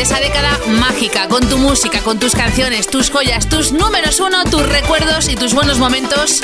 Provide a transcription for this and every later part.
de esa década mágica, con tu música, con tus canciones, tus joyas, tus números uno, tus recuerdos y tus buenos momentos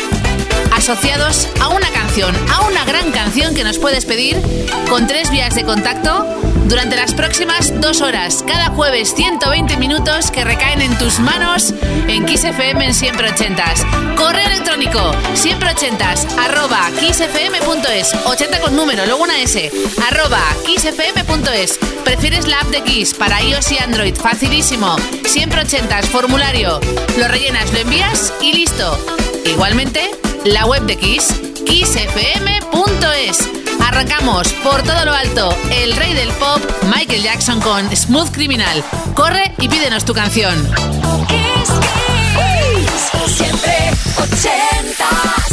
asociados a una canción, a una gran canción que nos puedes pedir con tres vías de contacto durante las próximas dos horas. Cada jueves 120 minutos que recaen en tus manos en XFM en siempre ochentas. Correo electrónico siempre ochentas arroba kissfm.es 80 con número, luego una S arroba kissfm.es ¿Prefieres la app de Kiss para iOS y Android? Facilísimo. Siempre ochentas, formulario. Lo rellenas, lo envías y listo. Igualmente, la web de Kiss, kissfm.es. Arrancamos por todo lo alto, el rey del pop, Michael Jackson con Smooth Criminal. Corre y pídenos tu canción. Kiss, Kiss, siempre ochentas.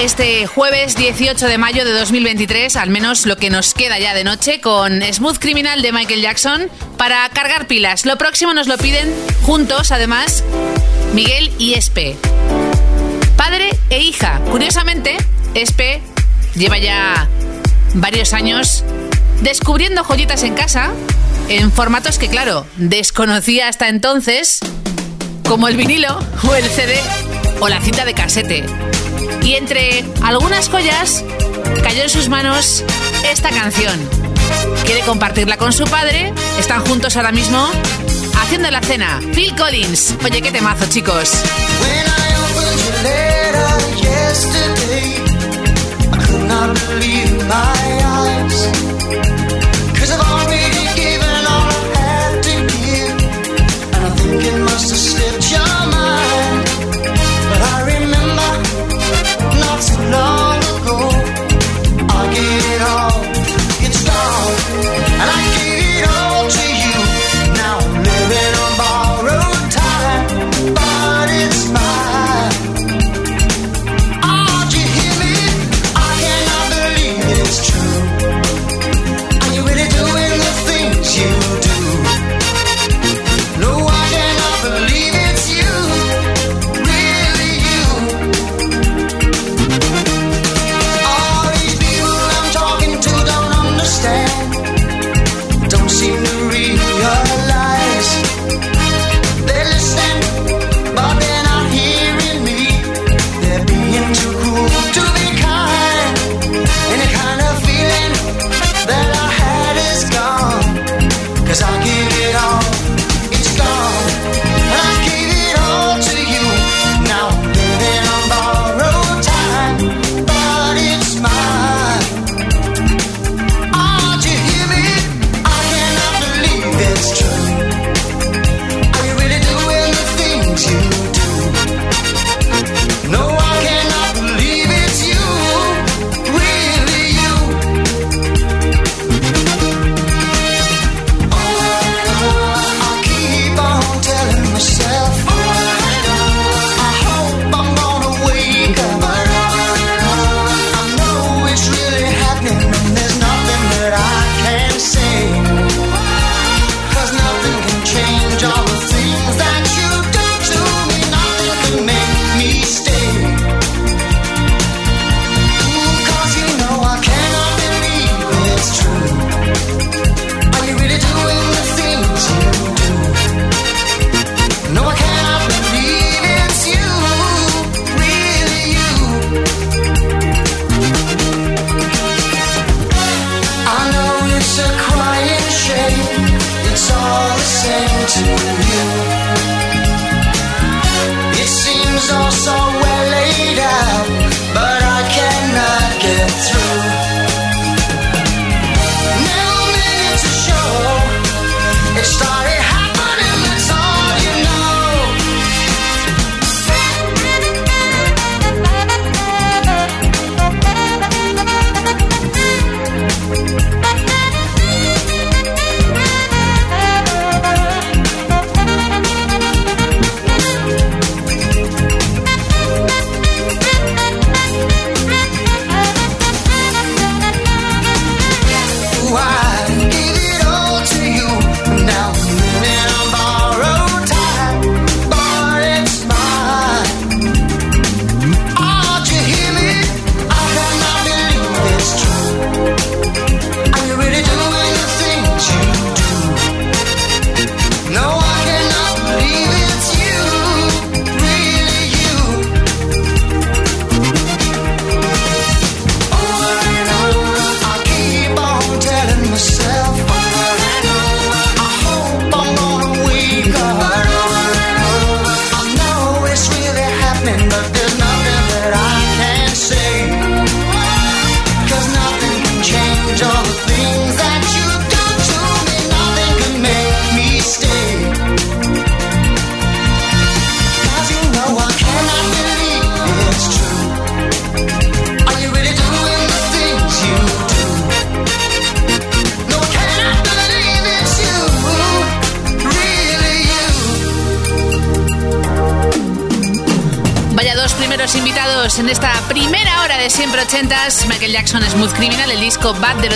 Este jueves 18 de mayo de 2023, al menos lo que nos queda ya de noche, con Smooth Criminal de Michael Jackson para cargar pilas. Lo próximo nos lo piden juntos, además, Miguel y Espe. Padre e hija. Curiosamente, Espe lleva ya varios años descubriendo joyitas en casa en formatos que, claro, desconocía hasta entonces, como el vinilo o el CD o la cinta de casete y entre algunas joyas cayó en sus manos esta canción. Quiere compartirla con su padre, están juntos ahora mismo haciendo la cena. Phil Collins, oye qué temazo chicos.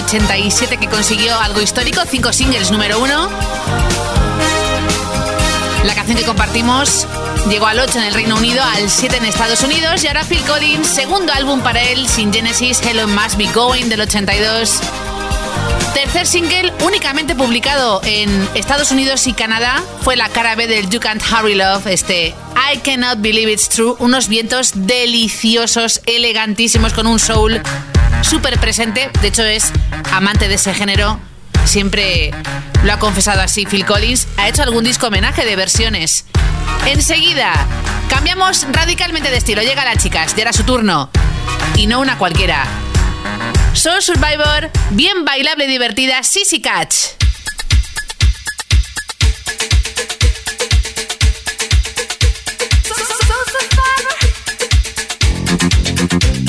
87 que consiguió algo histórico, cinco singles número uno. La canción que compartimos llegó al 8 en el Reino Unido, al 7 en Estados Unidos y ahora Phil Collins, segundo álbum para él, sin Genesis, Hello Must Be Going del 82. Tercer single únicamente publicado en Estados Unidos y Canadá fue la cara B del You Can't Hurry Love, este I Cannot Believe It's True, unos vientos deliciosos, elegantísimos con un soul súper presente, de hecho es amante de ese género, siempre lo ha confesado así Phil Collins, ha hecho algún disco homenaje de versiones. Enseguida, cambiamos radicalmente de estilo, llega la chicas, ya era su turno, y no una cualquiera. Soul Survivor, bien bailable y divertida, Sissy Catch.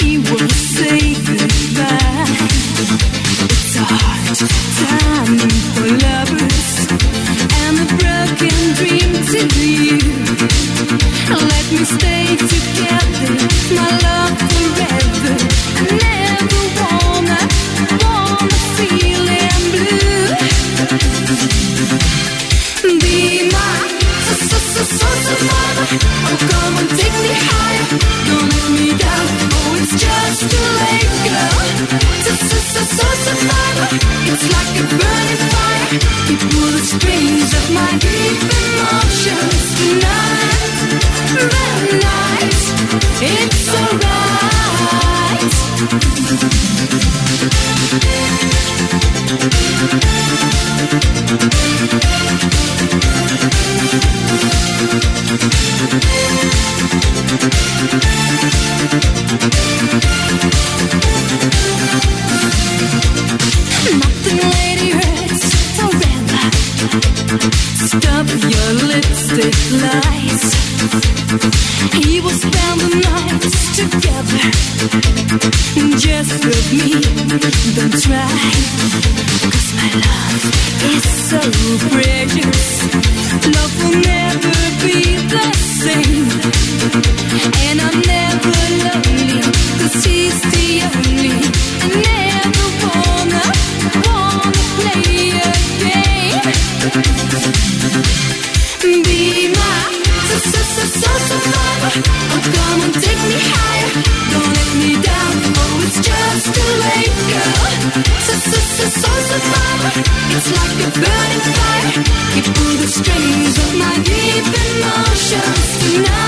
He was Be my survivor. Oh, come on, take me higher. Don't let me down. Oh, it's just too late, girl. Survivor. It's like a burning fire. You pull the strings of my deep emotions tonight.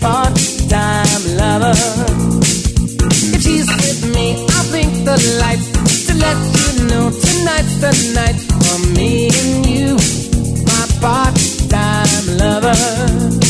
part-time lover. If she's with me, I'll blink the lights to let you know tonight's the night for me and you, my part-time lover.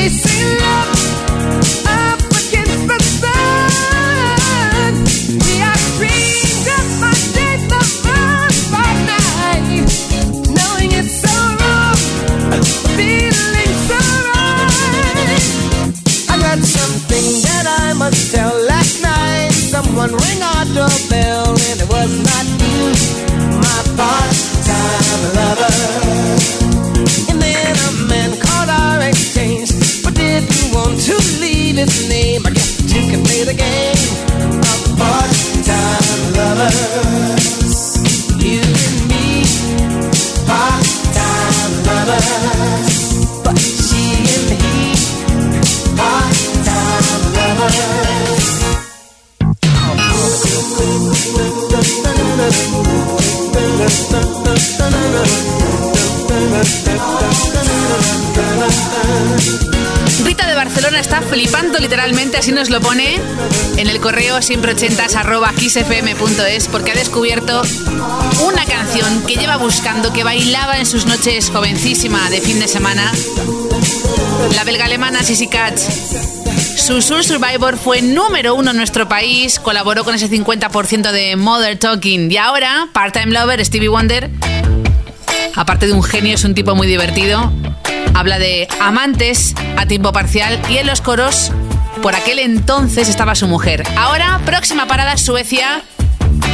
Chasing ring our doorbell, and it was not you, my part-time lover. And then a man called our exchange, but didn't want to leave his name? Lo pone en el correo siempre arroba xfm.es porque ha descubierto una canción que lleva buscando, que bailaba en sus noches jovencísima de fin de semana. La belga alemana Sissy Katz. Su Soul Survivor fue número uno en nuestro país, colaboró con ese 50% de Mother Talking y ahora Part-Time Lover Stevie Wonder, aparte de un genio, es un tipo muy divertido. Habla de amantes a tiempo parcial y en los coros por aquel entonces estaba su mujer. Ahora, próxima parada Suecia,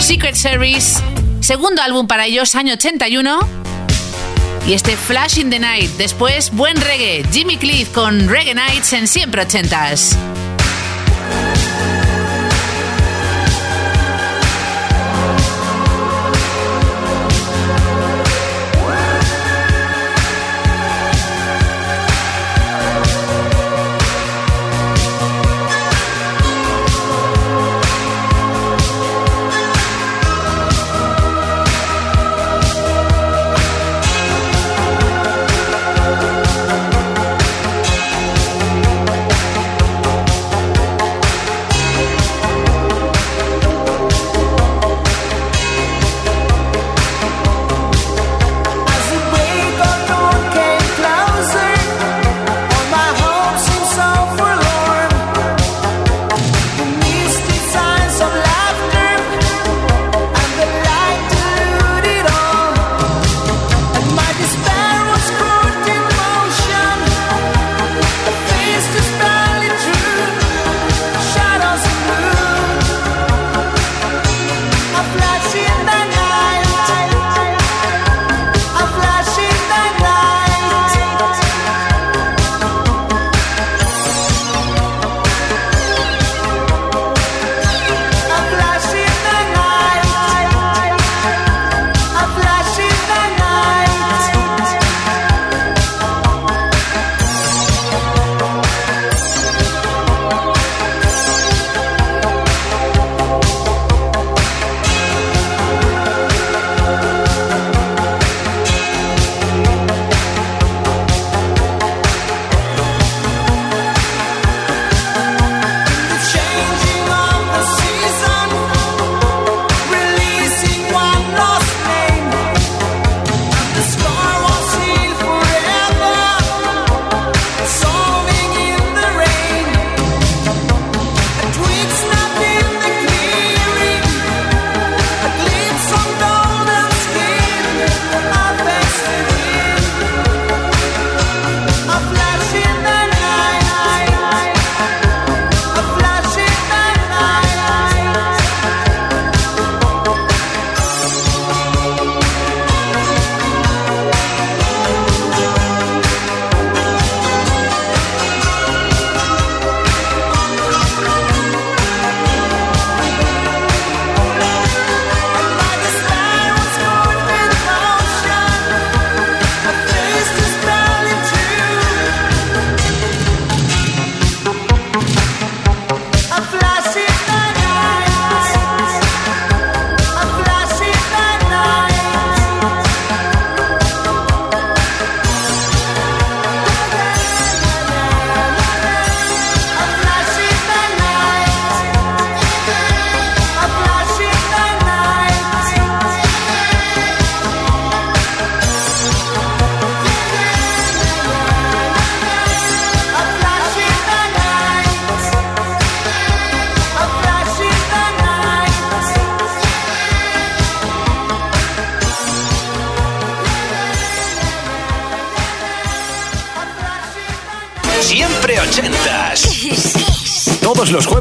Secret Service, segundo álbum para ellos, año 81. Y este Flash in the Night. Después, buen reggae, Jimmy Cliff con Reggae Nights en siempre ochentas.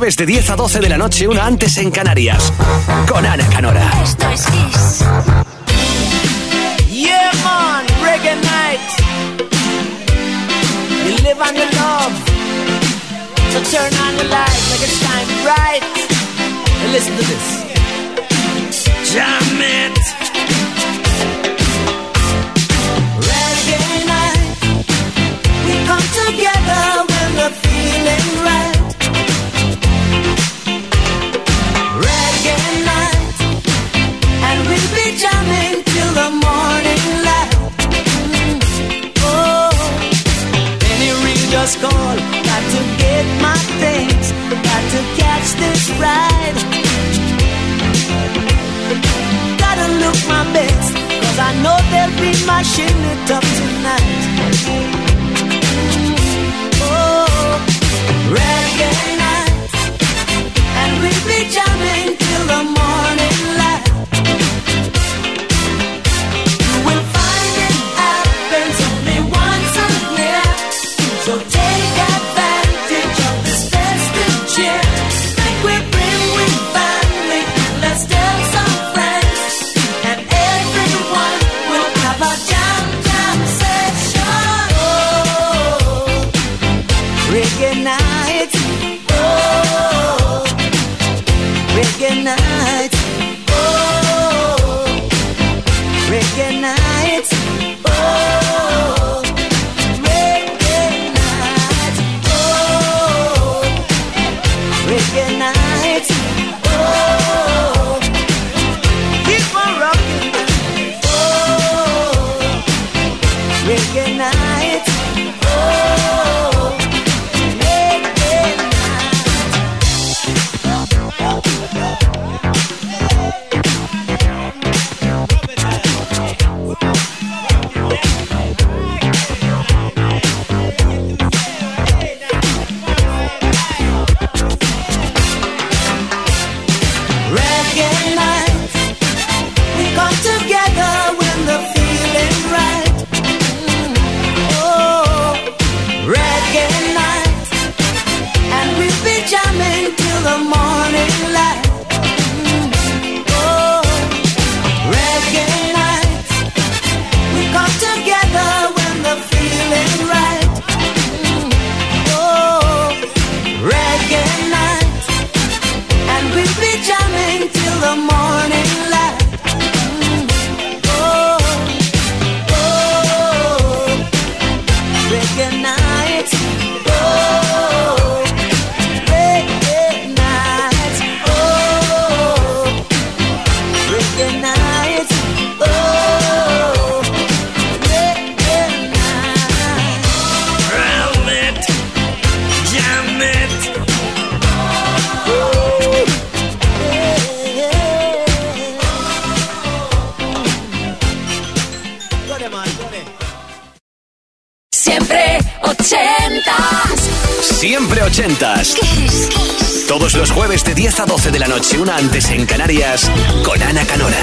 jueves de 10 a 12 de la noche, una antes en Canarias. Con Ana Canora. Esto es Kiss. Yeah, man, reggae night. You live on your love. So turn on the light like it's time, right? And listen to this. Jam it. We come together when we're feeling right. smashing it up tonight. noche, una antes en Canarias, con Ana Canora.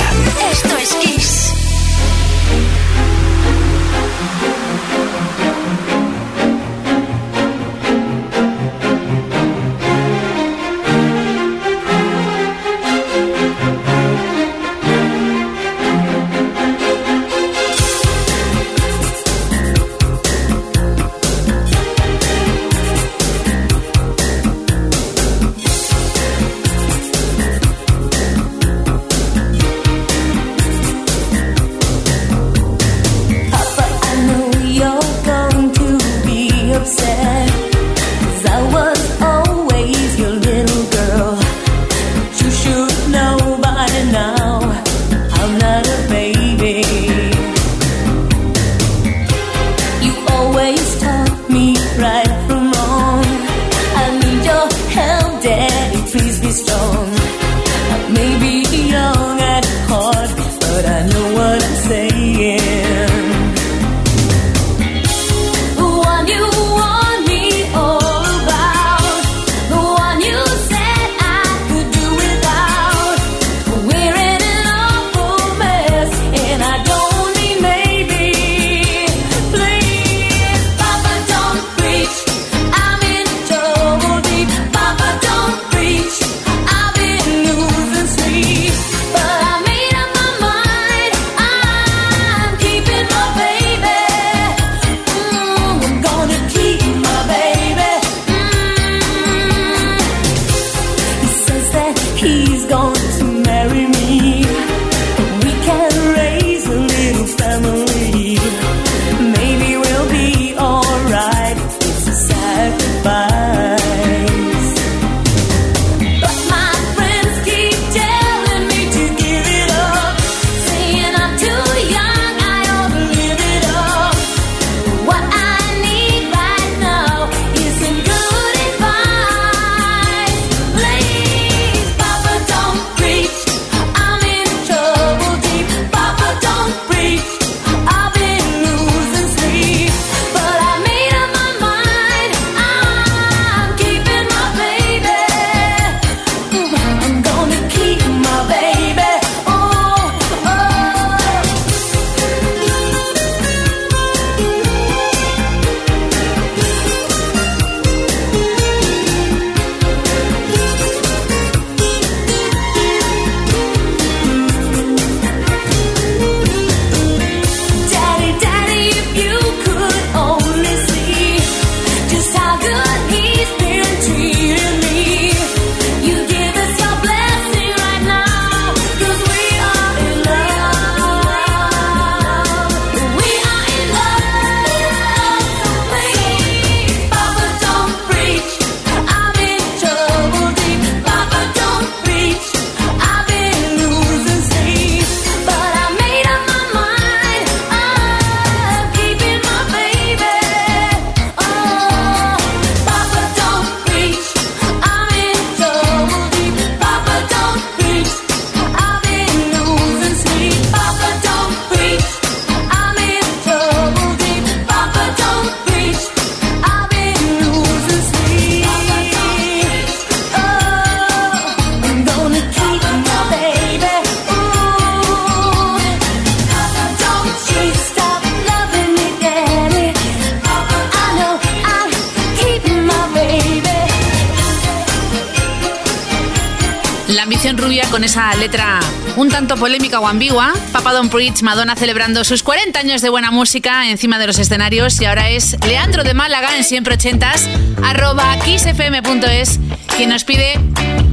Con esa letra un tanto polémica o ambigua. Papa Don Preach, Madonna celebrando sus 40 años de buena música encima de los escenarios y ahora es Leandro de Málaga en siempre ochentas, arroba kissfm.es, quien nos pide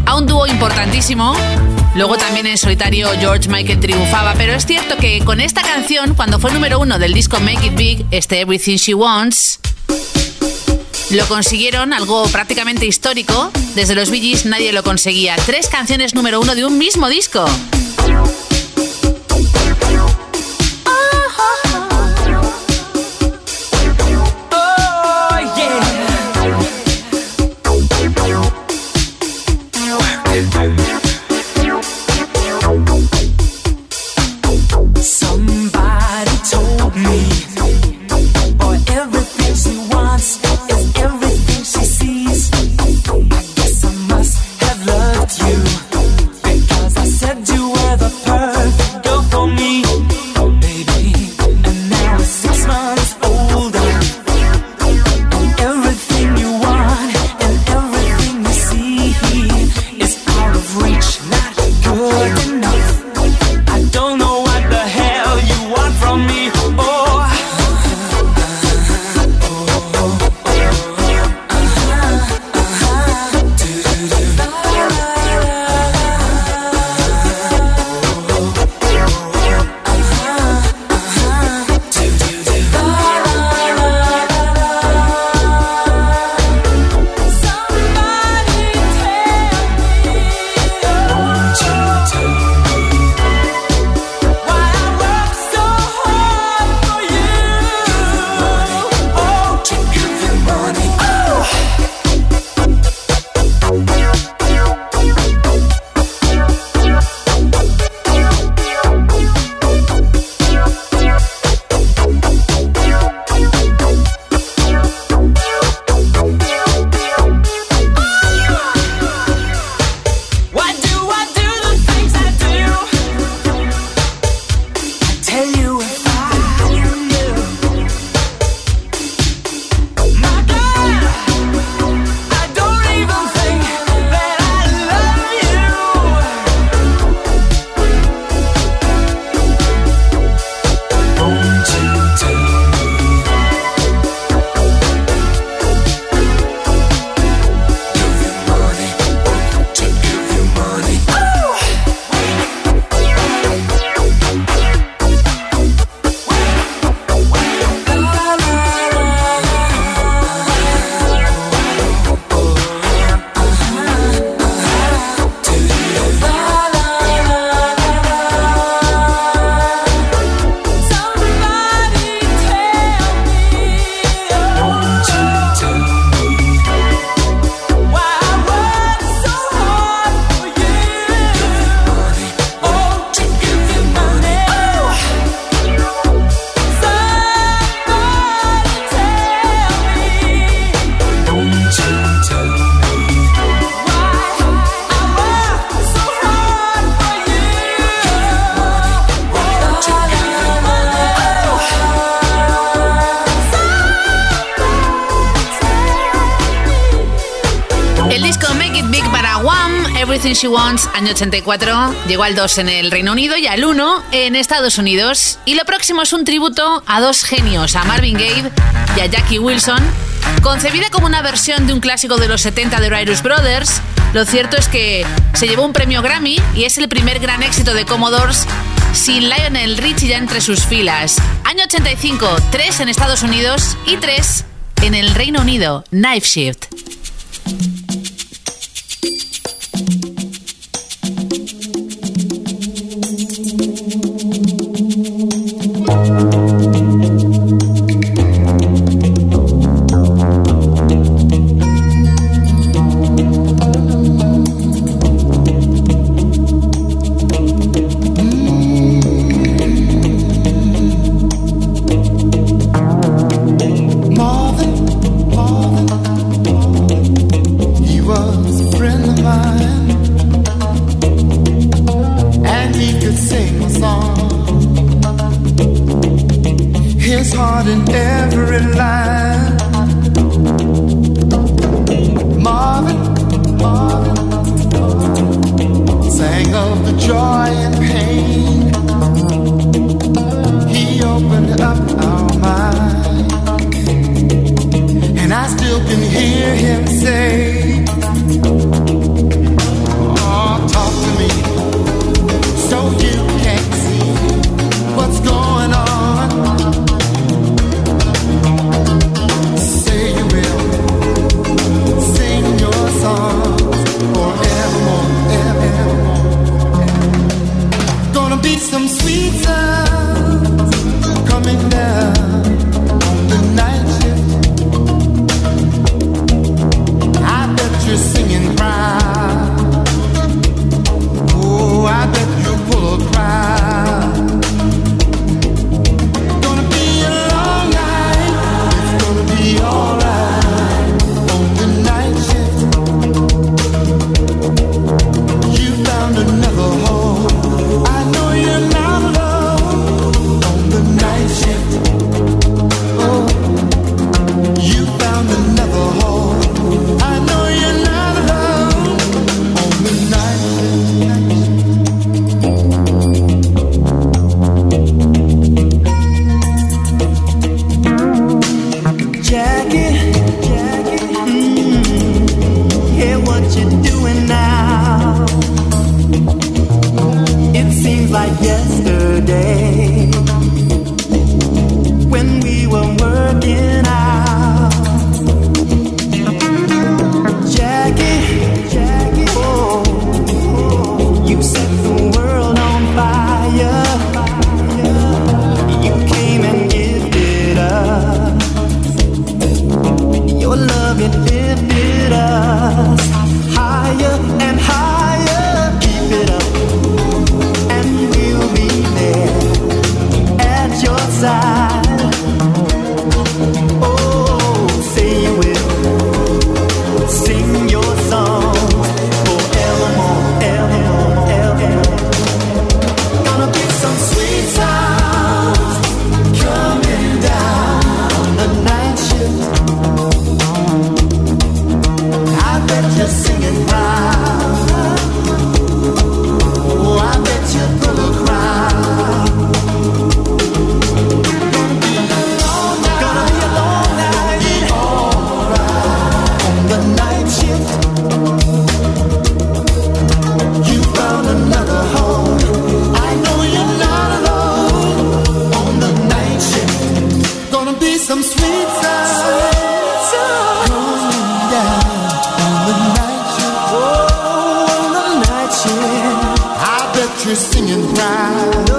a un dúo importantísimo. Luego también en solitario George Michael triunfaba, pero es cierto que con esta canción, cuando fue número uno del disco Make It Big, este Everything She Wants, lo consiguieron, algo prácticamente histórico. Desde los Bee nadie lo conseguía. Tres canciones número uno de un mismo disco. She Wants, año 84, llegó al 2 en el Reino Unido y al 1 en Estados Unidos. Y lo próximo es un tributo a dos genios, a Marvin Gaye y a Jackie Wilson. Concebida como una versión de un clásico de los 70 de Irish Brothers, lo cierto es que se llevó un premio Grammy y es el primer gran éxito de Commodores sin Lionel Richie ya entre sus filas. Año 85, 3 en Estados Unidos y 3 en el Reino Unido, Knife Shift. gonna be some sweet time down on the night shift. Oh, on the night shift. I bet you're singing proud.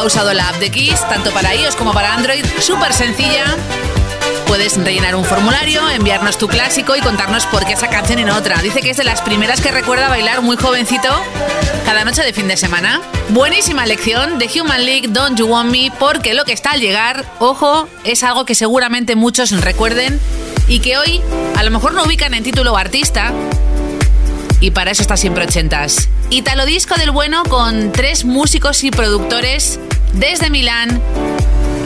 Ha usado la app de Kiss tanto para iOS como para Android. Súper sencilla. Puedes rellenar un formulario, enviarnos tu clásico y contarnos por qué esa canción no otra. Dice que es de las primeras que recuerda bailar muy jovencito cada noche de fin de semana. Buenísima lección de Human League Don't You Want Me porque lo que está al llegar, ojo, es algo que seguramente muchos recuerden y que hoy a lo mejor no ubican en título artista, y para eso está siempre ochentas. Italo disco del bueno con tres músicos y productores desde Milán.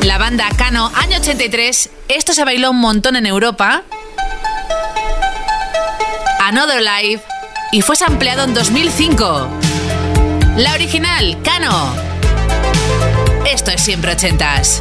La banda Cano, año 83. Esto se bailó un montón en Europa. Another Life. Y fue sampleado en 2005. La original, Cano. Esto es siempre ochentas.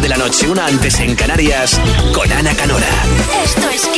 de la noche, una antes en Canarias, con Ana Canora. Esto es